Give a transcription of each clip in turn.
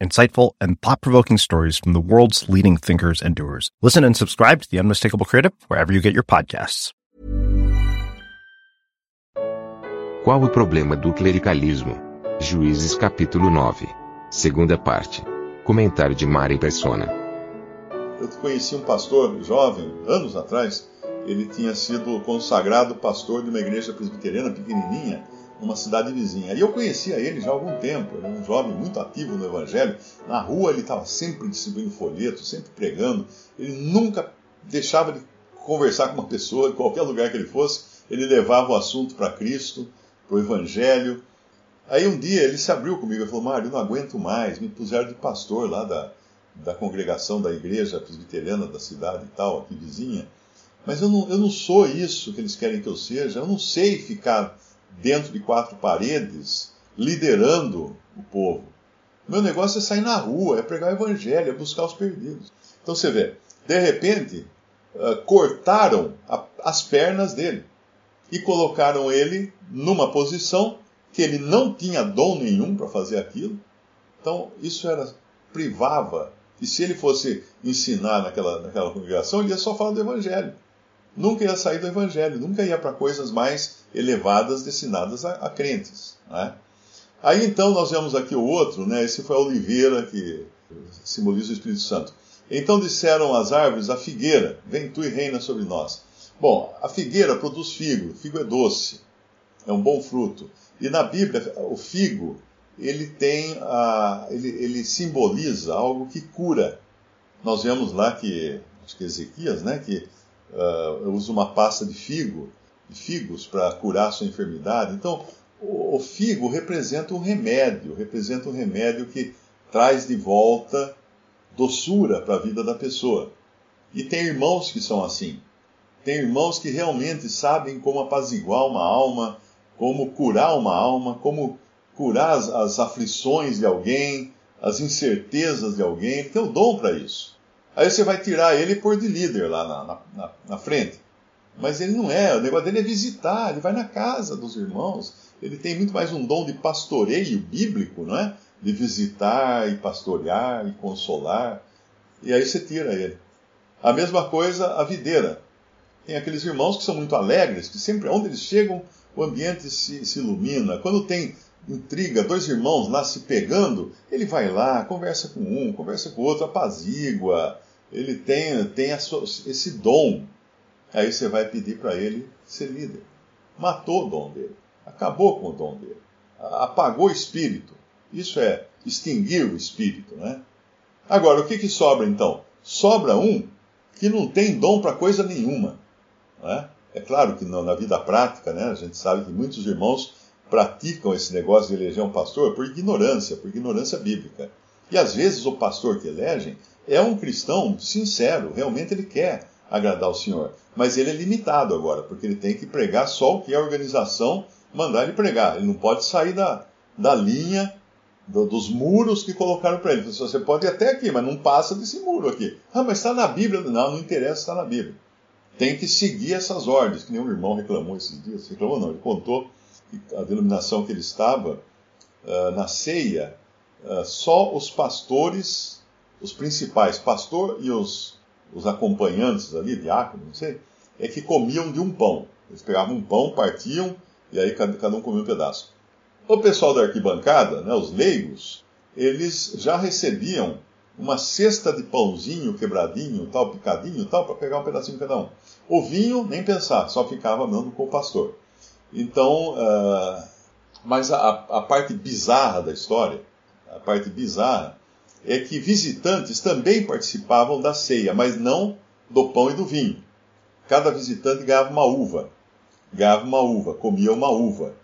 insightful, and thought provoking stories from the world's leading thinkers and doers. Listen and subscribe to The Unmistakable Creative wherever you get your podcasts. Qual o problema do clericalismo? Juízes capítulo 9. Segunda parte. Comentário de Mari Persona. Eu conheci um pastor jovem, anos atrás. Ele tinha sido consagrado pastor de uma igreja presbiteriana pequenininha, numa cidade vizinha. E eu conhecia ele já há algum tempo. Era um jovem muito ativo no evangelho. Na rua ele estava sempre distribuindo folhetos, sempre pregando. Ele nunca deixava de conversar com uma pessoa, em qualquer lugar que ele fosse. Ele levava o assunto para Cristo, para o evangelho. Aí um dia ele se abriu comigo e falou: Mário, eu não aguento mais. Me puseram de pastor lá da, da congregação da igreja presbiteriana da cidade e tal, aqui vizinha. Mas eu não, eu não sou isso que eles querem que eu seja. Eu não sei ficar dentro de quatro paredes liderando o povo. Meu negócio é sair na rua, é pregar o evangelho, é buscar os perdidos. Então você vê, de repente, uh, cortaram a, as pernas dele e colocaram ele numa posição que ele não tinha dom nenhum para fazer aquilo. Então isso era privava. E se ele fosse ensinar naquela, naquela congregação, ele ia só falar do evangelho. Nunca ia sair do evangelho, nunca ia para coisas mais elevadas destinadas a, a crentes. Né? Aí então nós vemos aqui o outro, né? esse foi a oliveira que simboliza o Espírito Santo. Então disseram as árvores, a figueira, vem tu e reina sobre nós. Bom, a figueira produz figo, figo é doce, é um bom fruto. E na Bíblia, o figo, ele tem a, ele, ele simboliza algo que cura. Nós vemos lá que, acho que Ezequias, né, que uh, usa uma pasta de figo, de figos para curar sua enfermidade. Então, o, o figo representa um remédio, representa um remédio que traz de volta doçura para a vida da pessoa. E tem irmãos que são assim. Tem irmãos que realmente sabem como apaziguar uma alma, como curar uma alma, como curar as, as aflições de alguém, as incertezas de alguém. Tem o dom para isso. Aí você vai tirar ele pôr de líder lá na, na, na, frente. Mas ele não é, o negócio dele é visitar, ele vai na casa dos irmãos. Ele tem muito mais um dom de pastoreio bíblico, não é? De visitar e pastorear e consolar. E aí você tira ele. A mesma coisa a videira. Tem aqueles irmãos que são muito alegres, que sempre, onde eles chegam, o ambiente se, se ilumina. Quando tem intriga, dois irmãos lá se pegando, ele vai lá, conversa com um, conversa com o outro, apazigua. Ele tem, tem sua, esse dom. Aí você vai pedir para ele ser líder. Matou o dom dele. Acabou com o dom dele. Apagou o espírito. Isso é extinguir o espírito, né? Agora, o que, que sobra então? Sobra um que não tem dom para coisa nenhuma. Né? É claro que na vida prática, né, a gente sabe que muitos irmãos praticam esse negócio de eleger um pastor por ignorância, por ignorância bíblica. E às vezes o pastor que elegem é um cristão sincero, realmente ele quer agradar o Senhor. Mas ele é limitado agora, porque ele tem que pregar só o que a organização mandar ele pregar. Ele não pode sair da, da linha, do, dos muros que colocaram para ele. Você pode ir até aqui, mas não passa desse muro aqui. Ah, mas está na Bíblia. Não, não interessa, está na Bíblia. Tem que seguir essas ordens, que nenhum irmão reclamou esses dias. Reclamou não, ele contou a denominação que ele estava, uh, na ceia, uh, só os pastores, os principais, pastor e os, os acompanhantes ali, diácono, não sei, é que comiam de um pão. Eles pegavam um pão, partiam, e aí cada, cada um comia um pedaço. O pessoal da arquibancada, né, os leigos, eles já recebiam uma cesta de pãozinho quebradinho, tal, picadinho, tal, para pegar um pedacinho cada um. O vinho, nem pensar, só ficava mesmo com o pastor. Então, uh, mas a, a parte bizarra da história, a parte bizarra, é que visitantes também participavam da ceia, mas não do pão e do vinho. Cada visitante ganhava uma uva, ganhava uma uva, comia uma uva.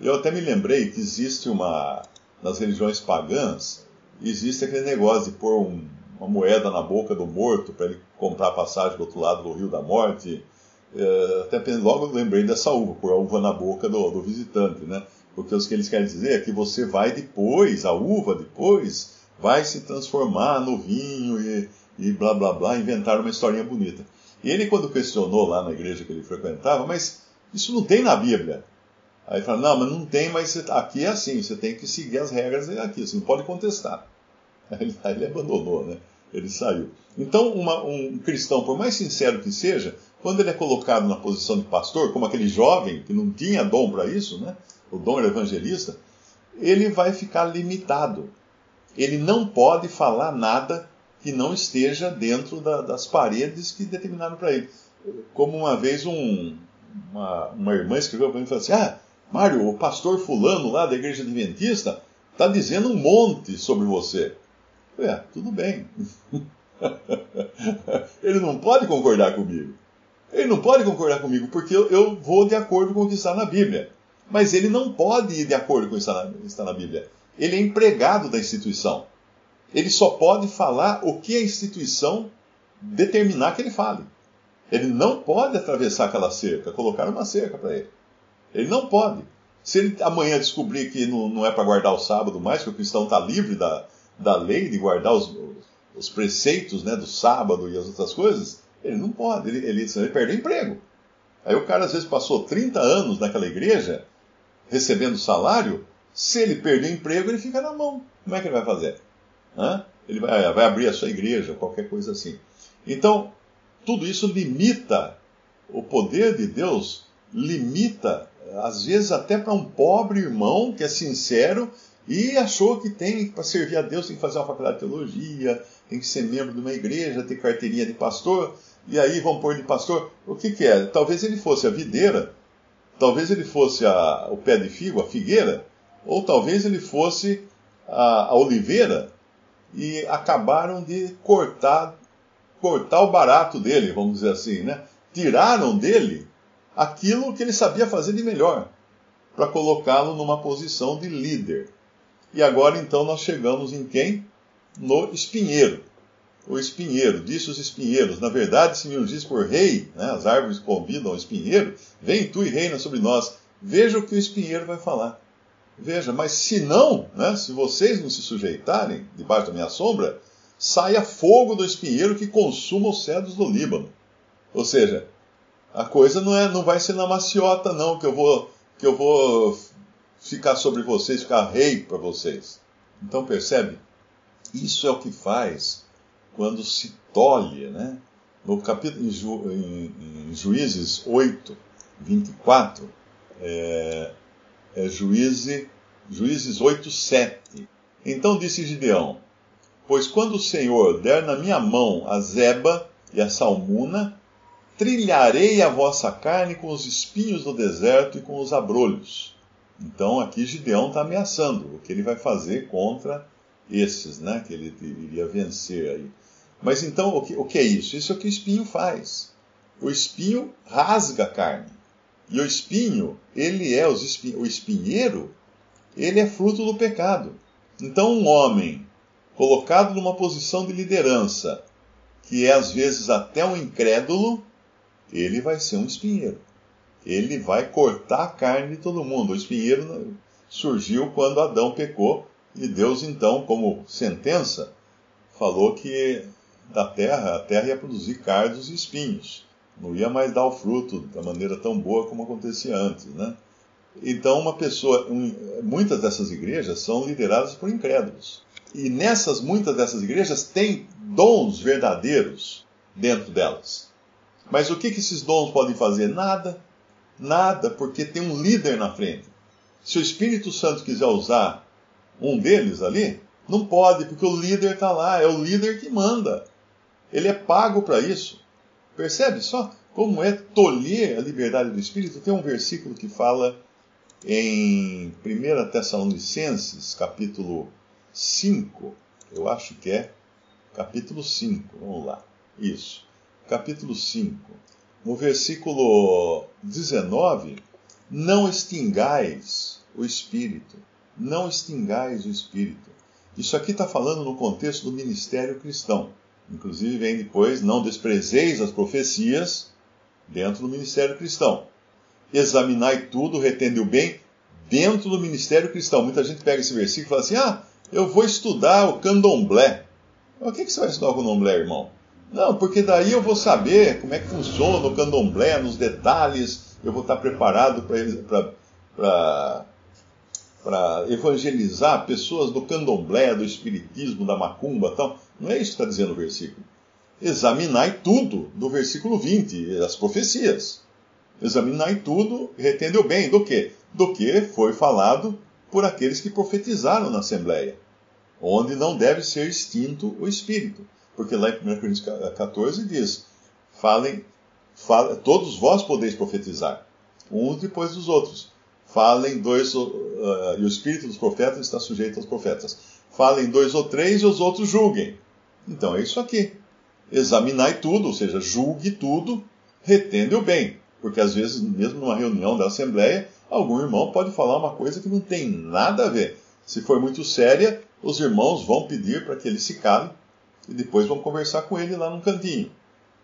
Eu até me lembrei que existe uma, nas religiões pagãs, existe aquele negócio de pôr um, uma moeda na boca do morto para ele comprar passagem do outro lado do rio da morte. É, até logo lembrei dessa uva, pôr a uva na boca do, do visitante, né? Porque o que eles querem dizer é que você vai depois, a uva depois, vai se transformar no vinho e, e blá blá blá, inventar uma historinha bonita. Ele, quando questionou lá na igreja que ele frequentava, mas isso não tem na Bíblia. Aí fala, não, mas não tem, mas aqui é assim, você tem que seguir as regras aqui, você não pode contestar. Aí ele abandonou, né? Ele saiu. Então, uma, um cristão, por mais sincero que seja, quando ele é colocado na posição de pastor, como aquele jovem que não tinha dom para isso, né? o dom era evangelista, ele vai ficar limitado. Ele não pode falar nada que não esteja dentro da, das paredes que determinaram para ele. Como uma vez um, uma, uma irmã escreveu para mim e falou assim: Ah, Mário, o pastor Fulano lá da igreja adventista está dizendo um monte sobre você. É, tudo bem. ele não pode concordar comigo. Ele não pode concordar comigo porque eu, eu, vou de acordo com o que está na Bíblia. Mas ele não pode ir de acordo com o que está na, está na Bíblia. Ele é empregado da instituição. Ele só pode falar o que a instituição determinar que ele fale. Ele não pode atravessar aquela cerca, colocar uma cerca para ele. Ele não pode. Se ele amanhã descobrir que não, não é para guardar o sábado mais, que o cristão está livre da, da lei de guardar os, os preceitos né, do sábado e as outras coisas, ele não pode, ele, ele, ele perde o emprego. Aí o cara às vezes passou 30 anos naquela igreja, recebendo salário, se ele perder o emprego, ele fica na mão. Como é que ele vai fazer? Hã? Ele vai, vai abrir a sua igreja, qualquer coisa assim. Então, tudo isso limita o poder de Deus, limita, às vezes até para um pobre irmão que é sincero e achou que tem, para servir a Deus, tem que fazer uma faculdade de teologia, tem que ser membro de uma igreja, ter carteirinha de pastor e aí vão pôr de pastor. O que, que é? Talvez ele fosse a videira, talvez ele fosse a, o pé de figo, a figueira, ou talvez ele fosse a, a oliveira, e acabaram de cortar, cortar o barato dele, vamos dizer assim, né? Tiraram dele aquilo que ele sabia fazer de melhor, para colocá-lo numa posição de líder. E agora então nós chegamos em quem? No espinheiro o espinheiro, disse os espinheiros, na verdade, se me ungis por rei, né, as árvores convidam ao espinheiro, vem tu e reina sobre nós. Veja o que o espinheiro vai falar. Veja, mas se não, né, se vocês não se sujeitarem debaixo da minha sombra, saia fogo do espinheiro que consuma os cedros do Líbano. Ou seja, a coisa não é, não vai ser na maciota não que eu vou que eu vou ficar sobre vocês, ficar rei para vocês. Então percebe? Isso é o que faz quando se tolhe, né? No capítulo, em, Ju, em, em Juízes 8, 24, é, é Juízes, Juízes 8, 7. Então disse Gideão: Pois quando o Senhor der na minha mão a zeba e a salmuna, trilharei a vossa carne com os espinhos do deserto e com os abrolhos. Então aqui Gideão está ameaçando o que ele vai fazer contra esses, né? Que ele iria vencer aí. Mas então, o que, o que é isso? Isso é o que o espinho faz. O espinho rasga a carne. E o espinho, ele é, o espinheiro, ele é fruto do pecado. Então, um homem colocado numa posição de liderança, que é às vezes até um incrédulo, ele vai ser um espinheiro. Ele vai cortar a carne de todo mundo. O espinheiro surgiu quando Adão pecou, e Deus, então, como sentença, falou que da terra, a terra ia produzir cardos e espinhos. Não ia mais dar o fruto da maneira tão boa como acontecia antes, né? Então, uma pessoa, um, muitas dessas igrejas são lideradas por incrédulos. E nessas, muitas dessas igrejas têm dons verdadeiros dentro delas. Mas o que, que esses dons podem fazer? Nada. Nada, porque tem um líder na frente. Se o Espírito Santo quiser usar um deles ali, não pode, porque o líder está lá, é o líder que manda. Ele é pago para isso. Percebe só como é tolher a liberdade do espírito? Tem um versículo que fala em 1 Tessalonicenses, capítulo 5, eu acho que é capítulo 5, vamos lá. Isso, capítulo 5. No versículo 19, não extingais o espírito, não extingais o espírito. Isso aqui está falando no contexto do ministério cristão. Inclusive vem depois, não desprezeis as profecias, dentro do ministério cristão. Examinai tudo, retende o bem, dentro do ministério cristão. Muita gente pega esse versículo e fala assim: ah, eu vou estudar o candomblé. O que, que você vai estudar o candomblé, irmão? Não, porque daí eu vou saber como é que funciona o candomblé, nos detalhes, eu vou estar preparado para evangelizar pessoas do candomblé, do espiritismo, da macumba tal. Não é isso que está dizendo o versículo. Examinai tudo, do versículo 20, as profecias. Examinai tudo, retende o bem. Do que? Do que foi falado por aqueles que profetizaram na Assembleia, onde não deve ser extinto o Espírito. Porque lá em 1 Coríntios 14 diz: falem, fale, todos vós podeis profetizar, uns depois dos outros. Falem dois, uh, e o Espírito dos profetas está sujeito aos profetas. Falem dois ou três e os outros julguem. Então é isso aqui. Examinai tudo, ou seja, julgue tudo, retende o bem. Porque às vezes, mesmo numa reunião da Assembleia, algum irmão pode falar uma coisa que não tem nada a ver. Se for muito séria, os irmãos vão pedir para que ele se cale e depois vão conversar com ele lá num cantinho.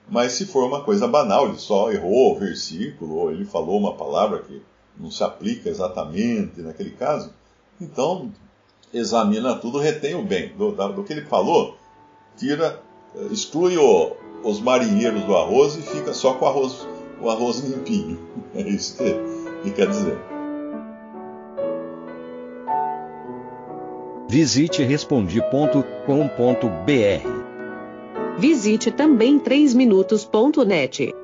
Mas se for uma coisa banal, ele só errou o versículo, ou ele falou uma palavra que não se aplica exatamente naquele caso, então examina tudo, retém o bem. Do, do que ele falou, tira, eh, exclui o, os marinheiros do arroz e fica só com o arroz, o arroz limpinho. É isso que, que quer dizer. Visite respondi.com.br. Visite também 3minutos.net.